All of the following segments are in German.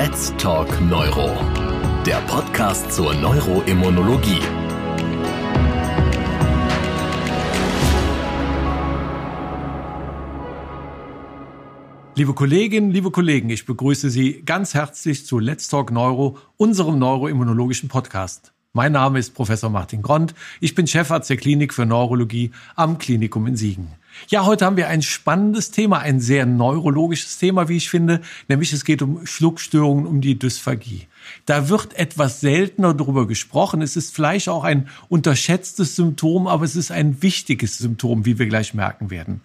Let's Talk Neuro, der Podcast zur Neuroimmunologie. Liebe Kolleginnen, liebe Kollegen, ich begrüße Sie ganz herzlich zu Let's Talk Neuro, unserem neuroimmunologischen Podcast. Mein Name ist Professor Martin Grond. Ich bin Chefarzt der Klinik für Neurologie am Klinikum in Siegen. Ja, heute haben wir ein spannendes Thema, ein sehr neurologisches Thema, wie ich finde, nämlich es geht um Schluckstörungen, um die Dysphagie. Da wird etwas seltener darüber gesprochen. Es ist vielleicht auch ein unterschätztes Symptom, aber es ist ein wichtiges Symptom, wie wir gleich merken werden.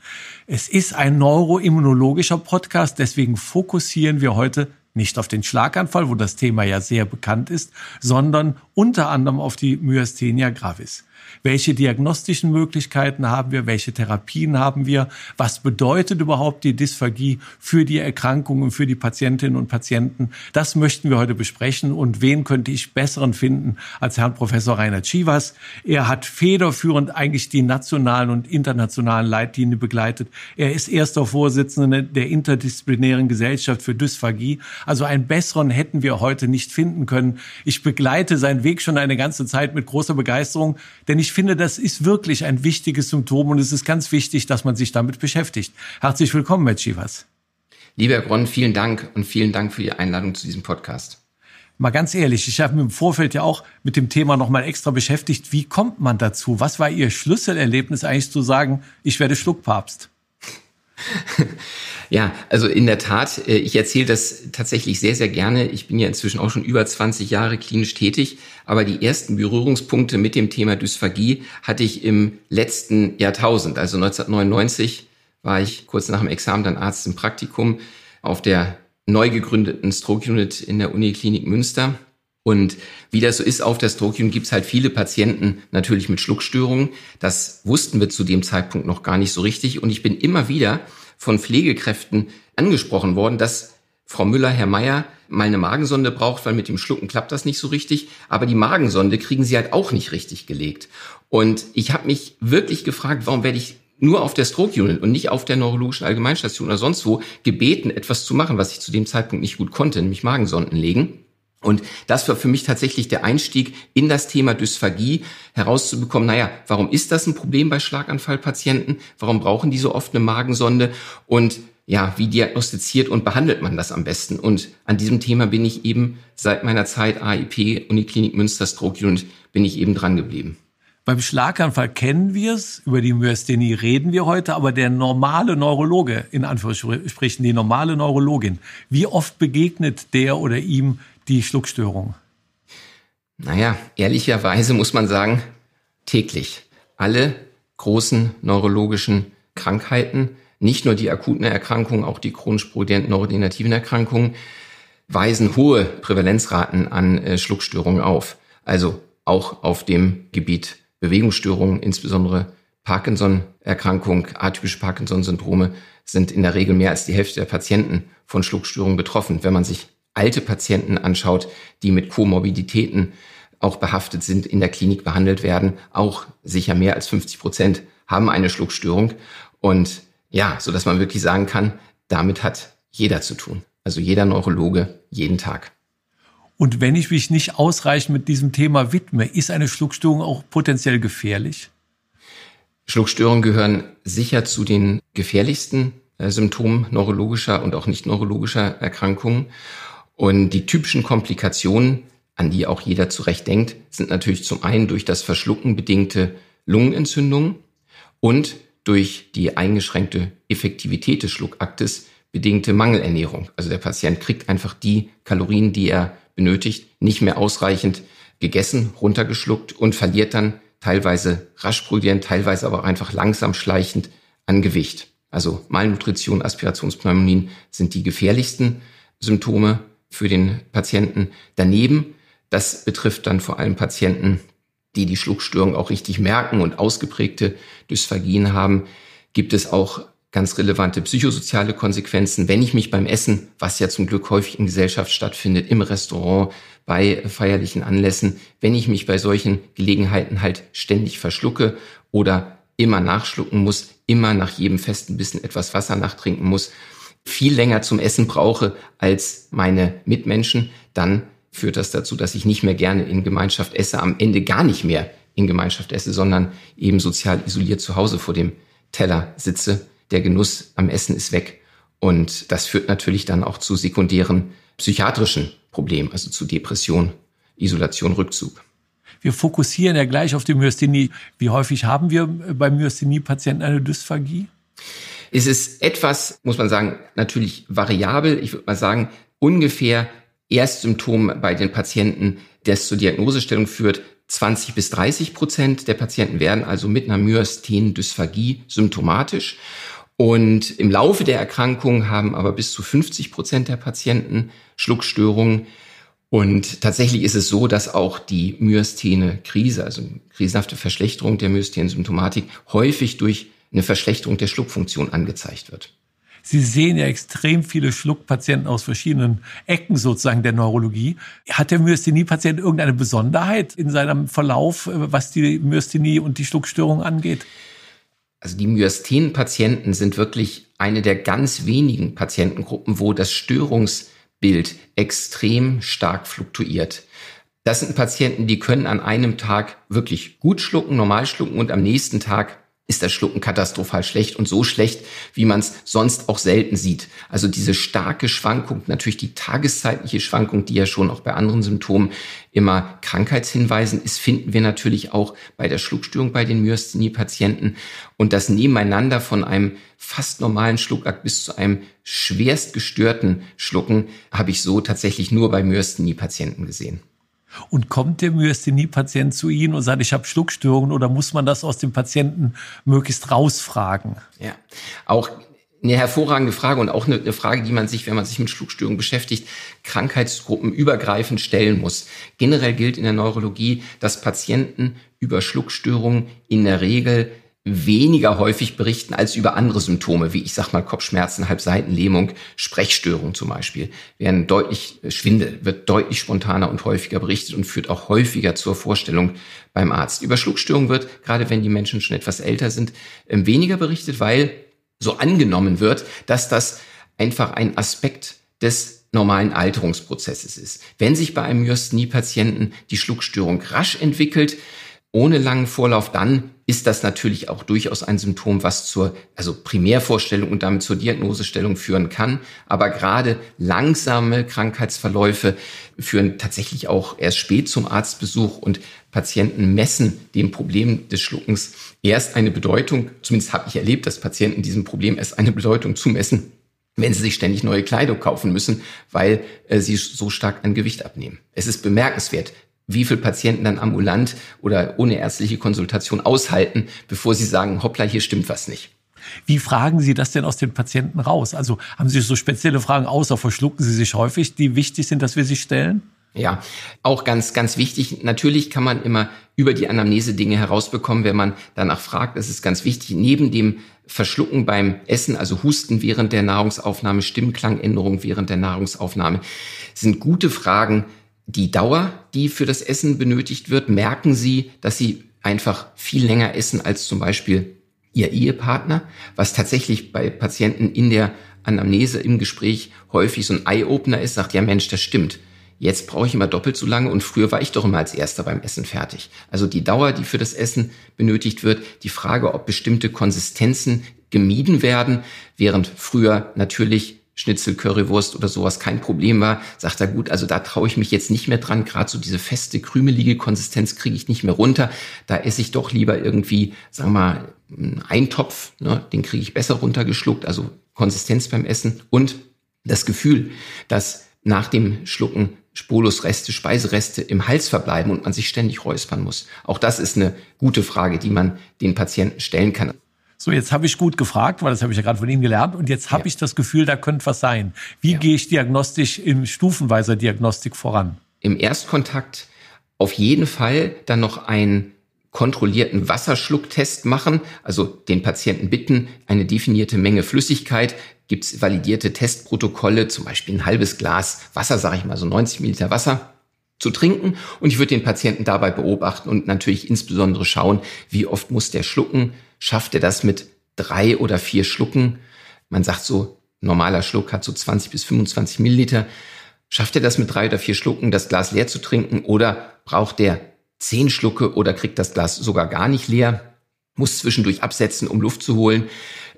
Es ist ein neuroimmunologischer Podcast, deswegen fokussieren wir heute nicht auf den Schlaganfall, wo das Thema ja sehr bekannt ist, sondern unter anderem auf die Myasthenia gravis. Welche diagnostischen Möglichkeiten haben wir? Welche Therapien haben wir? Was bedeutet überhaupt die Dysphagie für die Erkrankung und für die Patientinnen und Patienten? Das möchten wir heute besprechen. Und wen könnte ich besseren finden als Herrn Professor Rainer Chivas? Er hat federführend eigentlich die nationalen und internationalen Leitlinien begleitet. Er ist erster Vorsitzender der interdisziplinären Gesellschaft für Dysphagie. Also einen besseren hätten wir heute nicht finden können. Ich begleite seinen Weg schon eine ganze Zeit mit großer Begeisterung, denn ich finde, das ist wirklich ein wichtiges Symptom und es ist ganz wichtig, dass man sich damit beschäftigt. Herzlich willkommen, Herr Chivas. Lieber Herr Gronn, vielen Dank und vielen Dank für die Einladung zu diesem Podcast. Mal ganz ehrlich, ich habe mich im Vorfeld ja auch mit dem Thema nochmal extra beschäftigt. Wie kommt man dazu? Was war Ihr Schlüsselerlebnis eigentlich zu sagen, ich werde Schluckpapst? Ja, also in der Tat, äh, ich erzähle das tatsächlich sehr, sehr gerne. Ich bin ja inzwischen auch schon über 20 Jahre klinisch tätig, aber die ersten Berührungspunkte mit dem Thema Dysphagie hatte ich im letzten Jahrtausend. Also 1999 war ich kurz nach dem Examen dann Arzt im Praktikum auf der neu gegründeten Stroke Unit in der Uniklinik Münster. Und wie das so ist auf der Stroke Unit, gibt es halt viele Patienten natürlich mit Schluckstörungen. Das wussten wir zu dem Zeitpunkt noch gar nicht so richtig. Und ich bin immer wieder von Pflegekräften angesprochen worden, dass Frau Müller, Herr Meier mal eine Magensonde braucht, weil mit dem Schlucken klappt das nicht so richtig. Aber die Magensonde kriegen sie halt auch nicht richtig gelegt. Und ich habe mich wirklich gefragt, warum werde ich nur auf der Stroke Unit und nicht auf der neurologischen Allgemeinstation oder sonst wo gebeten, etwas zu machen, was ich zu dem Zeitpunkt nicht gut konnte, nämlich Magensonden legen. Und das war für mich tatsächlich der Einstieg in das Thema Dysphagie, herauszubekommen, naja, warum ist das ein Problem bei Schlaganfallpatienten? Warum brauchen die so oft eine Magensonde? Und ja, wie diagnostiziert und behandelt man das am besten? Und an diesem Thema bin ich eben seit meiner Zeit AIP, Uniklinik Münster Stroke Unit, bin ich eben dran geblieben. Beim Schlaganfall kennen wir es, über die Myasthenie reden wir heute, aber der normale Neurologe, in Anführungsstrichen die normale Neurologin, wie oft begegnet der oder ihm die Schluckstörung? Naja, ehrlicherweise muss man sagen, täglich. Alle großen neurologischen Krankheiten, nicht nur die akuten Erkrankungen, auch die chronisch progredienten neurodegenerativen Erkrankungen, weisen hohe Prävalenzraten an äh, Schluckstörungen auf. Also auch auf dem Gebiet Bewegungsstörungen, insbesondere Parkinson-Erkrankung, atypische Parkinson-Syndrome sind in der Regel mehr als die Hälfte der Patienten von Schluckstörungen betroffen. Wenn man sich alte Patienten anschaut, die mit Komorbiditäten auch behaftet sind, in der Klinik behandelt werden, auch sicher mehr als 50 Prozent haben eine Schluckstörung. Und ja, so dass man wirklich sagen kann, damit hat jeder zu tun. Also jeder Neurologe jeden Tag. Und wenn ich mich nicht ausreichend mit diesem Thema widme, ist eine Schluckstörung auch potenziell gefährlich? Schluckstörungen gehören sicher zu den gefährlichsten äh, Symptomen neurologischer und auch nicht neurologischer Erkrankungen. Und die typischen Komplikationen, an die auch jeder zurecht denkt, sind natürlich zum einen durch das Verschlucken bedingte Lungenentzündungen und durch die eingeschränkte Effektivität des Schluckaktes bedingte Mangelernährung. Also der Patient kriegt einfach die Kalorien, die er benötigt, nicht mehr ausreichend gegessen, runtergeschluckt und verliert dann teilweise rasch progredient, teilweise aber auch einfach langsam schleichend an Gewicht. Also Malnutrition, Aspirationspneumonien sind die gefährlichsten Symptome für den Patienten. Daneben, das betrifft dann vor allem Patienten, die die Schluckstörung auch richtig merken und ausgeprägte Dysphagien haben, gibt es auch ganz relevante psychosoziale Konsequenzen. Wenn ich mich beim Essen, was ja zum Glück häufig in Gesellschaft stattfindet, im Restaurant, bei feierlichen Anlässen, wenn ich mich bei solchen Gelegenheiten halt ständig verschlucke oder immer nachschlucken muss, immer nach jedem festen Bissen etwas Wasser nachtrinken muss, viel länger zum Essen brauche als meine Mitmenschen, dann führt das dazu, dass ich nicht mehr gerne in Gemeinschaft esse, am Ende gar nicht mehr in Gemeinschaft esse, sondern eben sozial isoliert zu Hause vor dem Teller sitze. Der Genuss am Essen ist weg. Und das führt natürlich dann auch zu sekundären psychiatrischen Problemen, also zu Depression, Isolation, Rückzug. Wir fokussieren ja gleich auf die Myasthenie. Wie häufig haben wir bei Myasthenie-Patienten eine Dysphagie? Es ist etwas, muss man sagen, natürlich variabel. Ich würde mal sagen, ungefähr Erstsymptom bei den Patienten, das zur Diagnosestellung führt, 20 bis 30 Prozent der Patienten werden also mit einer Myasthen-Dysphagie symptomatisch. Und im Laufe der Erkrankung haben aber bis zu 50 Prozent der Patienten Schluckstörungen. Und tatsächlich ist es so, dass auch die myasthene Krise, also krisenhafte Verschlechterung der myasthenen Symptomatik, häufig durch eine Verschlechterung der Schluckfunktion angezeigt wird. Sie sehen ja extrem viele Schluckpatienten aus verschiedenen Ecken sozusagen der Neurologie. Hat der Myasthenie-Patient irgendeine Besonderheit in seinem Verlauf, was die Myasthenie und die Schluckstörung angeht? Also die Myasthen-Patienten sind wirklich eine der ganz wenigen Patientengruppen, wo das Störungsbild extrem stark fluktuiert. Das sind Patienten, die können an einem Tag wirklich gut schlucken, normal schlucken und am nächsten Tag ist das Schlucken katastrophal schlecht und so schlecht, wie man es sonst auch selten sieht. Also diese starke Schwankung, natürlich die tageszeitliche Schwankung, die ja schon auch bei anderen Symptomen immer Krankheitshinweisen ist, finden wir natürlich auch bei der Schluckstörung bei den Myasthenie-Patienten. Und das Nebeneinander von einem fast normalen Schluckakt bis zu einem schwerst gestörten Schlucken habe ich so tatsächlich nur bei Myasthenie-Patienten gesehen. Und kommt der Myasthenie-Patient zu Ihnen und sagt, ich habe Schluckstörungen oder muss man das aus dem Patienten möglichst rausfragen? Ja, auch eine hervorragende Frage und auch eine, Frage, die man sich, wenn man sich mit Schluckstörungen beschäftigt, Krankheitsgruppen übergreifend stellen muss. Generell gilt in der Neurologie, dass Patienten über Schluckstörungen in der Regel weniger häufig berichten als über andere Symptome, wie ich sag mal Kopfschmerzen, Halbseitenlähmung, Sprechstörung zum Beispiel, werden deutlich äh, Schwindel, wird deutlich spontaner und häufiger berichtet und führt auch häufiger zur Vorstellung beim Arzt. Über Schluckstörung wird, gerade wenn die Menschen schon etwas älter sind, ähm, weniger berichtet, weil so angenommen wird, dass das einfach ein Aspekt des normalen Alterungsprozesses ist. Wenn sich bei einem Myasthenie-Patienten die Schluckstörung rasch entwickelt, ohne langen Vorlauf, dann ist das natürlich auch durchaus ein Symptom, was zur also Primärvorstellung und damit zur Diagnosestellung führen kann. Aber gerade langsame Krankheitsverläufe führen tatsächlich auch erst spät zum Arztbesuch und Patienten messen dem Problem des Schluckens erst eine Bedeutung. Zumindest habe ich erlebt, dass Patienten diesem Problem erst eine Bedeutung zumessen, wenn sie sich ständig neue Kleidung kaufen müssen, weil äh, sie so stark an Gewicht abnehmen. Es ist bemerkenswert, wie viel Patienten dann ambulant oder ohne ärztliche Konsultation aushalten, bevor sie sagen, hoppla, hier stimmt was nicht. Wie fragen Sie das denn aus den Patienten raus? Also haben Sie so spezielle Fragen außer verschlucken Sie sich häufig, die wichtig sind, dass wir sie stellen? Ja, auch ganz, ganz wichtig. Natürlich kann man immer über die Anamnese Dinge herausbekommen, wenn man danach fragt. Das ist ganz wichtig. Neben dem Verschlucken beim Essen, also Husten während der Nahrungsaufnahme, Stimmklangänderung während der Nahrungsaufnahme, sind gute Fragen, die Dauer, die für das Essen benötigt wird, merken Sie, dass Sie einfach viel länger essen als zum Beispiel Ihr Ehepartner, was tatsächlich bei Patienten in der Anamnese im Gespräch häufig so ein Eye-Opener ist, sagt, ja Mensch, das stimmt. Jetzt brauche ich immer doppelt so lange und früher war ich doch immer als Erster beim Essen fertig. Also die Dauer, die für das Essen benötigt wird, die Frage, ob bestimmte Konsistenzen gemieden werden, während früher natürlich Schnitzel, Currywurst oder sowas kein Problem war, sagt er, gut, also da traue ich mich jetzt nicht mehr dran, gerade so diese feste, krümelige Konsistenz kriege ich nicht mehr runter. Da esse ich doch lieber irgendwie, sagen wir mal, einen Eintopf, ne, den kriege ich besser runtergeschluckt, also Konsistenz beim Essen und das Gefühl, dass nach dem Schlucken Spolusreste, Speisereste im Hals verbleiben und man sich ständig räuspern muss. Auch das ist eine gute Frage, die man den Patienten stellen kann. So, jetzt habe ich gut gefragt, weil das habe ich ja gerade von Ihnen gelernt. Und jetzt habe ja. ich das Gefühl, da könnte was sein. Wie ja. gehe ich diagnostisch in stufenweiser Diagnostik voran? Im Erstkontakt auf jeden Fall dann noch einen kontrollierten Wasserschlucktest machen, also den Patienten bitten, eine definierte Menge Flüssigkeit, gibt es validierte Testprotokolle, zum Beispiel ein halbes Glas Wasser, sage ich mal so 90 Milliliter Wasser zu trinken und ich würde den Patienten dabei beobachten und natürlich insbesondere schauen, wie oft muss der schlucken, schafft er das mit drei oder vier Schlucken. Man sagt so, normaler Schluck hat so 20 bis 25 Milliliter. Schafft er das mit drei oder vier Schlucken, das Glas leer zu trinken oder braucht er zehn Schlucke oder kriegt das Glas sogar gar nicht leer? Muss zwischendurch absetzen, um Luft zu holen.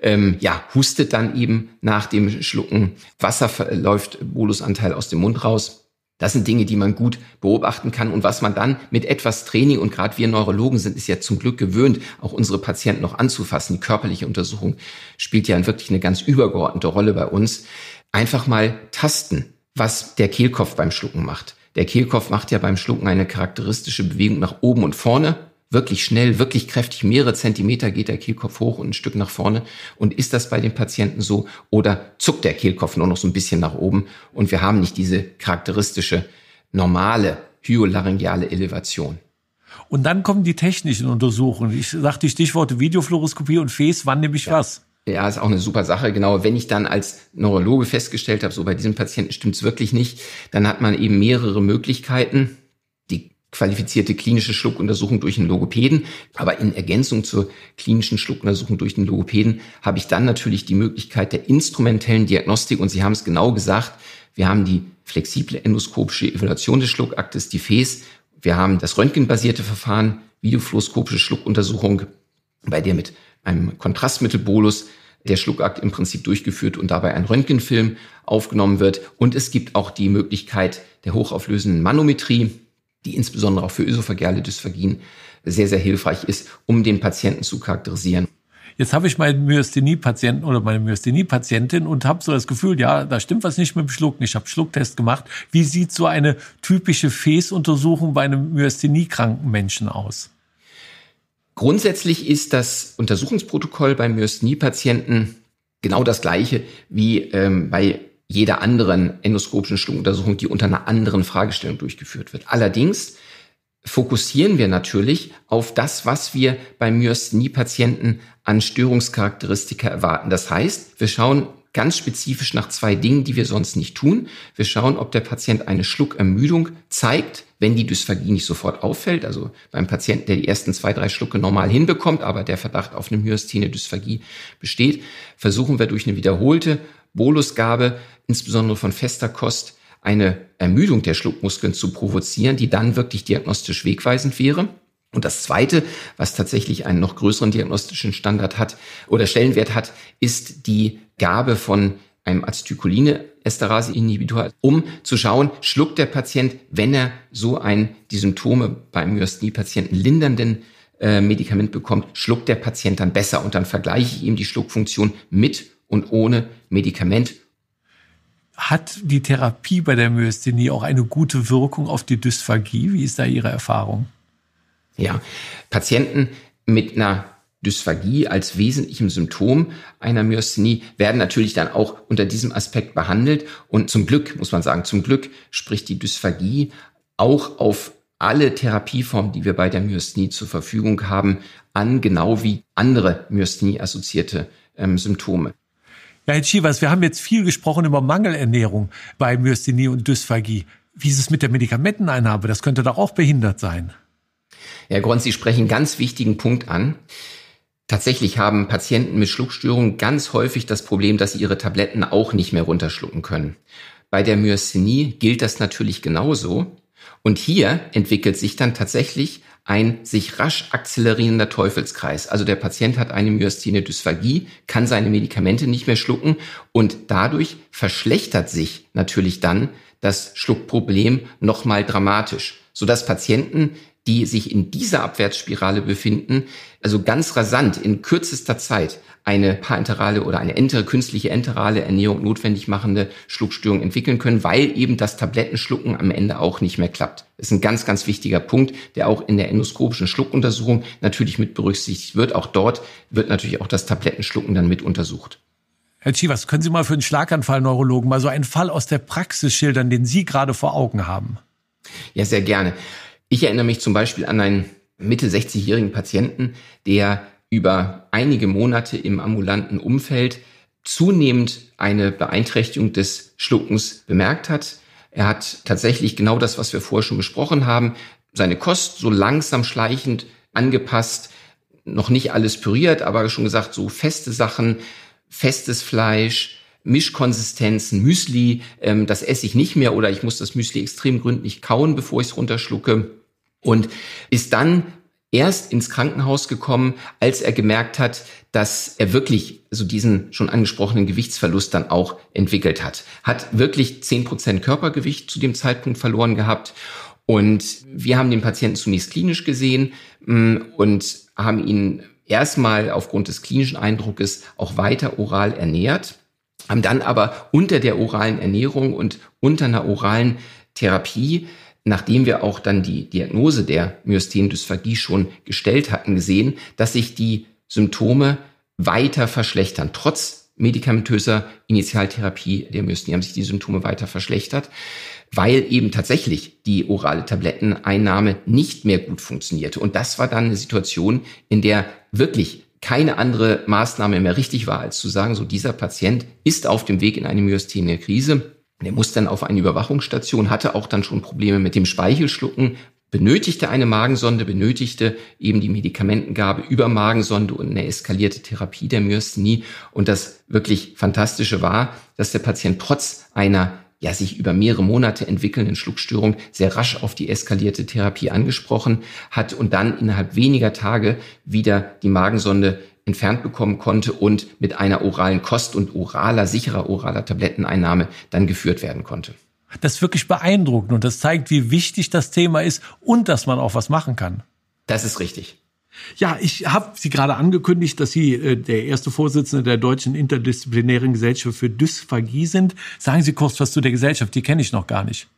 Ähm, ja, hustet dann eben nach dem Schlucken. Wasser läuft Bolusanteil aus dem Mund raus. Das sind Dinge, die man gut beobachten kann und was man dann mit etwas Training und gerade wir Neurologen sind es ja zum Glück gewöhnt, auch unsere Patienten noch anzufassen. Die körperliche Untersuchung spielt ja wirklich eine ganz übergeordnete Rolle bei uns. Einfach mal tasten, was der Kehlkopf beim Schlucken macht. Der Kehlkopf macht ja beim Schlucken eine charakteristische Bewegung nach oben und vorne wirklich schnell, wirklich kräftig, mehrere Zentimeter geht der Kehlkopf hoch und ein Stück nach vorne. Und ist das bei den Patienten so? Oder zuckt der Kehlkopf nur noch so ein bisschen nach oben und wir haben nicht diese charakteristische normale hyolaryngeale Elevation? Und dann kommen die technischen Untersuchungen. Ich sagte die Stichworte Videofluoroskopie und FES, wann nehme ich ja. was? Ja, ist auch eine super Sache. Genau, wenn ich dann als Neurologe festgestellt habe, so bei diesem Patienten stimmt's wirklich nicht, dann hat man eben mehrere Möglichkeiten qualifizierte klinische Schluckuntersuchung durch einen Logopäden. Aber in Ergänzung zur klinischen Schluckuntersuchung durch den Logopäden habe ich dann natürlich die Möglichkeit der instrumentellen Diagnostik. Und Sie haben es genau gesagt, wir haben die flexible endoskopische Evaluation des Schluckaktes, die FES. Wir haben das röntgenbasierte Verfahren, videofluoroskopische Schluckuntersuchung, bei der mit einem Kontrastmittelbolus der Schluckakt im Prinzip durchgeführt und dabei ein Röntgenfilm aufgenommen wird. Und es gibt auch die Möglichkeit der hochauflösenden Manometrie, die insbesondere auch für ösophageale Dysphagien sehr, sehr hilfreich ist, um den Patienten zu charakterisieren. Jetzt habe ich meinen Myasthenie-Patienten oder meine Myasthenie-Patientin und habe so das Gefühl, ja, da stimmt was nicht mit dem Schlucken. Ich habe Schlucktest gemacht. Wie sieht so eine typische Fäßuntersuchung bei einem Myasthenie-kranken Menschen aus? Grundsätzlich ist das Untersuchungsprotokoll bei Myasthenie-Patienten genau das gleiche wie ähm, bei jeder anderen endoskopischen Schluckuntersuchung, die unter einer anderen Fragestellung durchgeführt wird. Allerdings fokussieren wir natürlich auf das, was wir beim Myasthenie-Patienten an Störungscharakteristika erwarten. Das heißt, wir schauen ganz spezifisch nach zwei Dingen, die wir sonst nicht tun. Wir schauen, ob der Patient eine Schluckermüdung zeigt, wenn die Dysphagie nicht sofort auffällt. Also beim Patienten, der die ersten zwei, drei Schlucke normal hinbekommt, aber der Verdacht auf eine Myasthenie-Dysphagie besteht, versuchen wir durch eine wiederholte Bolusgabe, insbesondere von fester Kost, eine Ermüdung der Schluckmuskeln zu provozieren, die dann wirklich diagnostisch wegweisend wäre. Und das Zweite, was tatsächlich einen noch größeren diagnostischen Standard hat oder Stellenwert hat, ist die Gabe von einem Acetycholine-Esterase-Inhibitor, um zu schauen, schluckt der Patient, wenn er so ein, die Symptome beim Myasthenie-Patienten lindernden äh, Medikament bekommt, schluckt der Patient dann besser und dann vergleiche ich ihm die Schluckfunktion mit und ohne Medikament. Hat die Therapie bei der Myasthenie auch eine gute Wirkung auf die Dysphagie? Wie ist da Ihre Erfahrung? Ja, Patienten mit einer Dysphagie als wesentlichem Symptom einer Myasthenie werden natürlich dann auch unter diesem Aspekt behandelt. Und zum Glück, muss man sagen, zum Glück spricht die Dysphagie auch auf alle Therapieformen, die wir bei der Myasthenie zur Verfügung haben, an, genau wie andere Myasthenie-assoziierte ähm, Symptome. Ja, Herr Chivas, wir haben jetzt viel gesprochen über Mangelernährung bei Myasthenie und Dysphagie. Wie ist es mit der Medikamenteneinnahme? Das könnte doch auch behindert sein. Herr Grund, Sie sprechen einen ganz wichtigen Punkt an. Tatsächlich haben Patienten mit Schluckstörungen ganz häufig das Problem, dass sie ihre Tabletten auch nicht mehr runterschlucken können. Bei der Myasthenie gilt das natürlich genauso. Und hier entwickelt sich dann tatsächlich ein sich rasch akzelerierender Teufelskreis. Also der Patient hat eine Myasthenie Dysphagie, kann seine Medikamente nicht mehr schlucken und dadurch verschlechtert sich natürlich dann das Schluckproblem nochmal dramatisch, sodass Patienten die sich in dieser Abwärtsspirale befinden, also ganz rasant in kürzester Zeit eine parenterale oder eine entere, künstliche enterale Ernährung notwendig machende Schluckstörung entwickeln können, weil eben das Tablettenschlucken am Ende auch nicht mehr klappt. Das ist ein ganz, ganz wichtiger Punkt, der auch in der endoskopischen Schluckuntersuchung natürlich mit berücksichtigt wird. Auch dort wird natürlich auch das Tablettenschlucken dann mit untersucht. Herr Chivas, können Sie mal für einen Schlaganfall-Neurologen mal so einen Fall aus der Praxis schildern, den Sie gerade vor Augen haben? Ja, sehr gerne. Ich erinnere mich zum Beispiel an einen Mitte 60-jährigen Patienten, der über einige Monate im ambulanten Umfeld zunehmend eine Beeinträchtigung des Schluckens bemerkt hat. Er hat tatsächlich genau das, was wir vorher schon besprochen haben, seine Kost so langsam schleichend angepasst, noch nicht alles püriert, aber schon gesagt, so feste Sachen, festes Fleisch, Mischkonsistenzen, Müsli, ähm, das esse ich nicht mehr oder ich muss das Müsli extrem gründlich kauen, bevor ich es runterschlucke. Und ist dann erst ins Krankenhaus gekommen, als er gemerkt hat, dass er wirklich so diesen schon angesprochenen Gewichtsverlust dann auch entwickelt hat. Hat wirklich zehn Prozent Körpergewicht zu dem Zeitpunkt verloren gehabt. Und wir haben den Patienten zunächst klinisch gesehen mm, und haben ihn erstmal aufgrund des klinischen Eindruckes auch weiter oral ernährt, haben dann aber unter der oralen Ernährung und unter einer oralen Therapie nachdem wir auch dann die Diagnose der Myasthendysphagie schon gestellt hatten, gesehen, dass sich die Symptome weiter verschlechtern. Trotz medikamentöser Initialtherapie der Myasthenie haben sich die Symptome weiter verschlechtert, weil eben tatsächlich die orale Tabletteneinnahme nicht mehr gut funktionierte. Und das war dann eine Situation, in der wirklich keine andere Maßnahme mehr richtig war, als zu sagen, so dieser Patient ist auf dem Weg in eine myasthenie Krise der muss dann auf eine Überwachungsstation, hatte auch dann schon Probleme mit dem Speichelschlucken, benötigte eine Magensonde, benötigte eben die Medikamentengabe über Magensonde und eine eskalierte Therapie der Myasthenie. Und das wirklich Fantastische war, dass der Patient trotz einer ja sich über mehrere Monate entwickelnden Schluckstörung sehr rasch auf die eskalierte Therapie angesprochen hat und dann innerhalb weniger Tage wieder die Magensonde entfernt bekommen konnte und mit einer oralen Kost und oraler, sicherer oraler Tabletteneinnahme dann geführt werden konnte. Das ist wirklich beeindruckend und das zeigt, wie wichtig das Thema ist und dass man auch was machen kann. Das ist richtig. Ja, ich habe Sie gerade angekündigt, dass Sie äh, der erste Vorsitzende der Deutschen Interdisziplinären Gesellschaft für Dysphagie sind. Sagen Sie kurz was zu der Gesellschaft, die kenne ich noch gar nicht.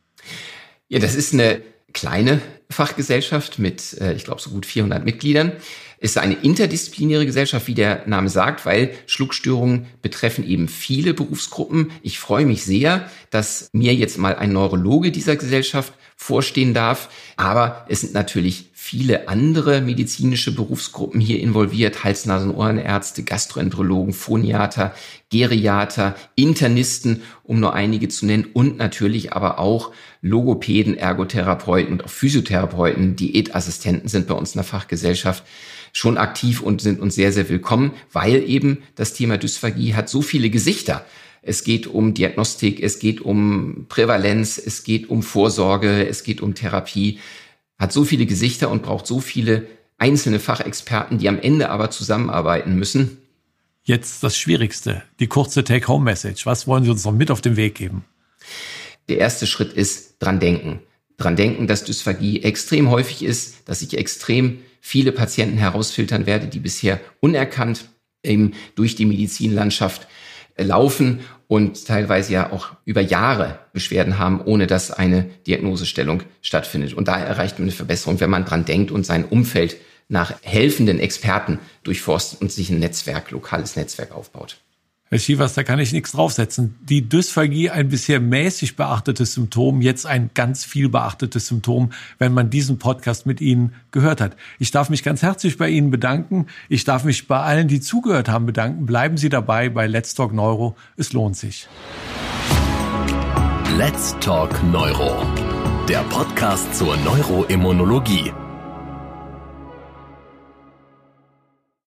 Ja, das ist eine kleine Fachgesellschaft mit, äh, ich glaube, so gut 400 Mitgliedern. Es ist eine interdisziplinäre Gesellschaft, wie der Name sagt, weil Schluckstörungen betreffen eben viele Berufsgruppen. Ich freue mich sehr, dass mir jetzt mal ein Neurologe dieser Gesellschaft vorstehen darf. Aber es sind natürlich viele andere medizinische Berufsgruppen hier involviert. Hals-, Nasen-, Ohrenärzte, Gastroenterologen, Phoniater, Geriater, Internisten, um nur einige zu nennen. Und natürlich aber auch Logopäden, Ergotherapeuten und auch Physiotherapeuten, Diätassistenten sind bei uns in der Fachgesellschaft schon aktiv und sind uns sehr, sehr willkommen, weil eben das Thema Dysphagie hat so viele Gesichter. Es geht um Diagnostik, es geht um Prävalenz, es geht um Vorsorge, es geht um Therapie, hat so viele Gesichter und braucht so viele einzelne Fachexperten, die am Ende aber zusammenarbeiten müssen. Jetzt das Schwierigste, die kurze Take-Home-Message. Was wollen Sie uns noch mit auf den Weg geben? Der erste Schritt ist dran denken. Dran denken, dass Dysphagie extrem häufig ist, dass ich extrem viele Patienten herausfiltern werde, die bisher unerkannt eben durch die Medizinlandschaft laufen und teilweise ja auch über Jahre Beschwerden haben, ohne dass eine Diagnosestellung stattfindet. Und da erreicht man eine Verbesserung, wenn man dran denkt und sein Umfeld nach helfenden Experten durchforstet und sich ein Netzwerk, lokales Netzwerk aufbaut. Herr Schievers, da kann ich nichts draufsetzen. Die Dysphagie, ein bisher mäßig beachtetes Symptom, jetzt ein ganz viel beachtetes Symptom, wenn man diesen Podcast mit Ihnen gehört hat. Ich darf mich ganz herzlich bei Ihnen bedanken. Ich darf mich bei allen, die zugehört haben, bedanken. Bleiben Sie dabei bei Let's Talk Neuro. Es lohnt sich. Let's Talk Neuro. Der Podcast zur Neuroimmunologie